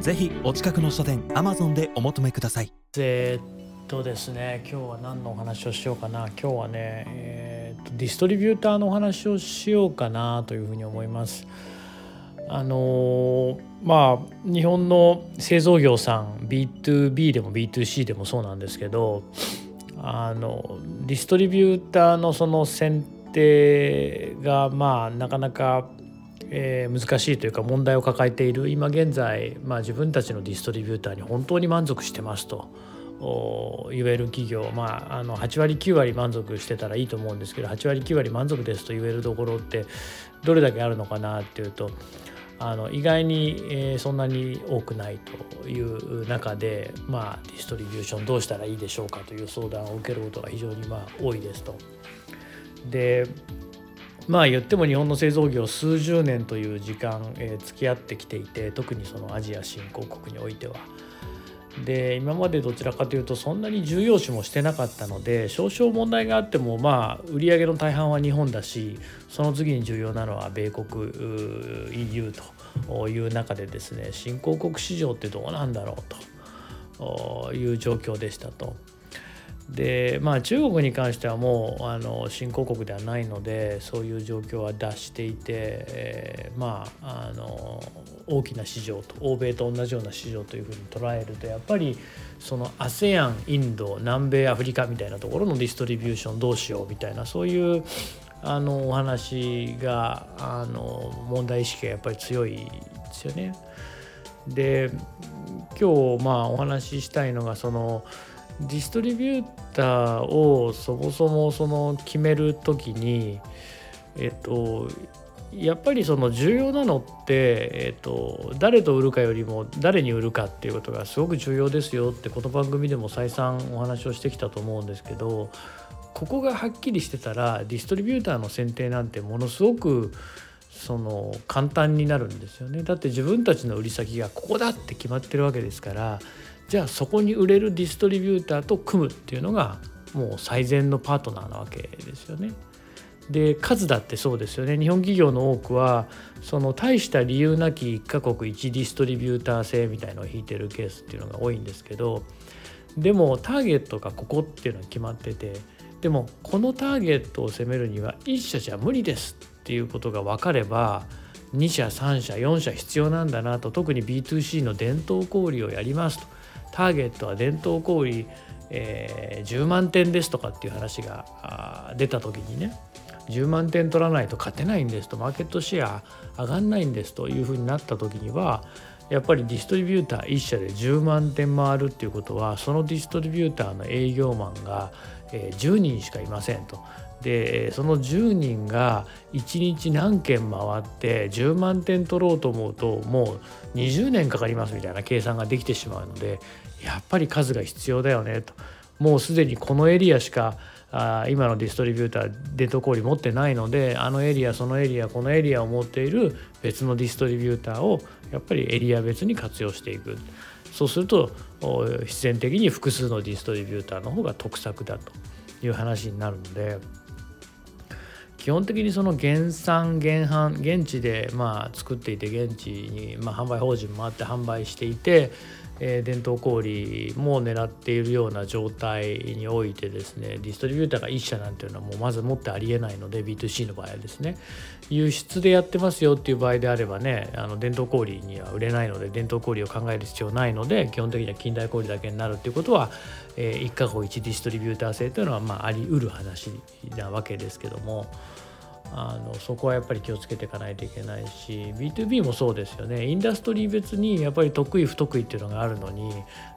ぜひお近くの書店アマゾンでお求めください。えー、っとですね今日は何のお話をしようかな。今日はね、えー、っとディストリビューターのお話をしようかなというふうに思います。あのー、まあ日本の製造業さん B2B でも B2C でもそうなんですけどあのディストリビューターのその選定がまあなかなか、えー、難しいというか問題を抱えている今現在、まあ、自分たちのディストリビューターに本当に満足してますと言える企業、まあ、あの8割9割満足してたらいいと思うんですけど8割9割満足ですと言えるところってどれだけあるのかなっていうとあの意外に、え、そんなに多くないという中で、まあ、ディストリビューションどうしたらいいでしょうかという相談を受けることが非常にまあ多いですと。でまあ言っても日本の製造業数十年という時間、えー、付き合ってきていて特にそのアジア新興国においては。で今までどちらかというとそんなに重要視もしてなかったので少々問題があってもまあ売り上げの大半は日本だしその次に重要なのは米国 EU という中でですね新興国市場ってどうなんだろうという状況でしたと。でまあ中国に関してはもうあの新興国ではないのでそういう状況は脱していて、えー、まああの大きな市場と欧米と同じような市場というふうに捉えるとやっぱりその ASEAN インド南米アフリカみたいなところのディストリビューションどうしようみたいなそういうあのお話があの問題意識がやっぱり強いですよね。で今日まあお話ししたいのがそのディストリビューターをそもそもその決める時にえっとやっぱりその重要なのって、えっと、誰と売るかよりも誰に売るかっていうことがすごく重要ですよってこの番組でも再三お話をしてきたと思うんですけどここがはっきりしてたらディストリビューターの選定なんてものすごくその簡単になるんですよね。だって自分たちの売り先がここだって決まってるわけですからじゃあそこに売れるディストリビューターと組むっていうのがもう最善のパートナーなわけですよね。で数だってそうですよね日本企業の多くはその大した理由なき1カ国1ディストリビューター制みたいのを引いてるケースっていうのが多いんですけどでもターゲットがここっていうのは決まっててでもこのターゲットを攻めるには1社じゃ無理ですっていうことが分かれば2社3社4社必要なんだなと特に B2C の伝統小売をやりますとターゲットは伝統小売、えー、10万点ですとかっていう話が出た時にね10万点取らないと勝てないんですとマーケットシェア上がんないんですというふうになった時にはやっぱりディストリビューター1社で10万点回るっていうことはそのディストリビューターの営業マンが10人しかいませんと。でその10人が1日何件回って10万点取ろうと思うともう20年かかりますみたいな計算ができてしまうのでやっぱり数が必要だよねと。もうすでにこのエリアしかあ今のディストリビューターデトコーリ持ってないのであのエリアそのエリアこのエリアを持っている別のディストリビューターをやっぱりエリア別に活用していく。そうすると必然的に複数のディストリビューターの方が得策だという話になるので基本的にその原産原販現地でまあ作っていて現地にま販売法人もあって販売していてえ伝統小売も狙っているような状態においてですねディストリビューターが1社なんていうのはもうまず持ってありえないので B2C の場合はですね輸出でやってますよっていう場合であればねあの伝統小売には売れないので伝統小売を考える必要ないので基本的には近代小売だけになるっていうことは、えー、1か国1ディストリビューター制というのはまああり得る話なわけですけども。あのそこはやっぱり気をつけていかないといけないし B2B もそうですよね。インダストリー別にやっぱり得意不得意っていうのがあるのに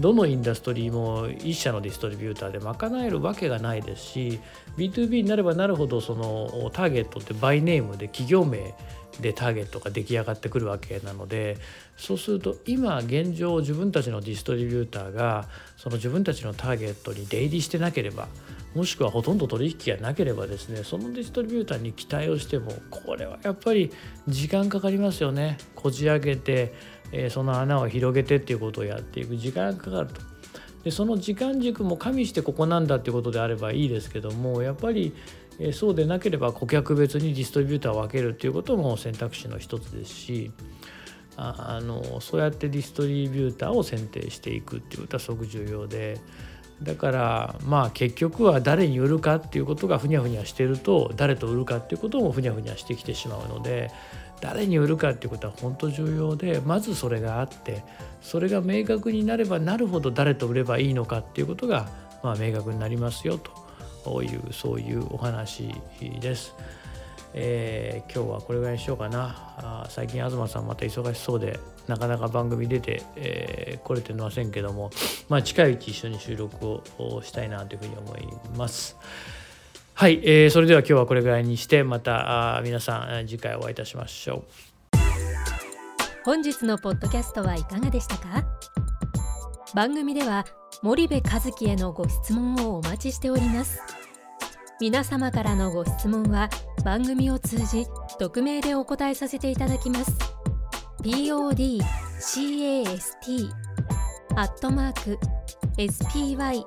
どのインダストリーも1社のディストリビューターで賄えるわけがないですし B2B になればなるほどそのターゲットってバイネームで企業名でターゲットが出来上がってくるわけなのでそうすると今現状自分たちのディストリビューターがその自分たちのターゲットに出入りしてなければもしくはほとんど取引がなければですねそのディストリビューターに期待をしてもこれはやっぱり時間かかりますよね。こじ開けて、え、その穴を広げてっていうことをやっていく。時間がかかると。でその時間軸も加味してここなんだっていうことであればいいですけどもやっぱりそうでなければ顧客別にディストリビューターを分けるっていうことも選択肢の一つですしあのそうやってディストリビューターを選定していくっていうことはすごく重要でだからまあ結局は誰に売るかっていうことがふにゃふにゃしてると誰と売るかっていうこともふにゃふにゃしてきてしまうので誰に売るかっていうことは本当重要でまずそれがあってそれが明確になればなるほど誰と売ればいいのかっていうことがまあ明確になりますよと。いうそういうお話です。えー、今日はこれぐらいにしようかなあ最近東さんまた忙しそうでなかなか番組出て、えー、来れてませんけども、まあ、近いうち一緒に収録をしたいなというふうに思いますはい、えー、それでは今日はこれぐらいにしてまたあ皆さん次回お会いいたしましょう。本日のポッドキャストはいかがでしたか？番組では森部和樹へのご質問をお待ちしております。皆様からのご質問は番組を通じ匿名でお答えさせていただきます。podcast アットマーク spyder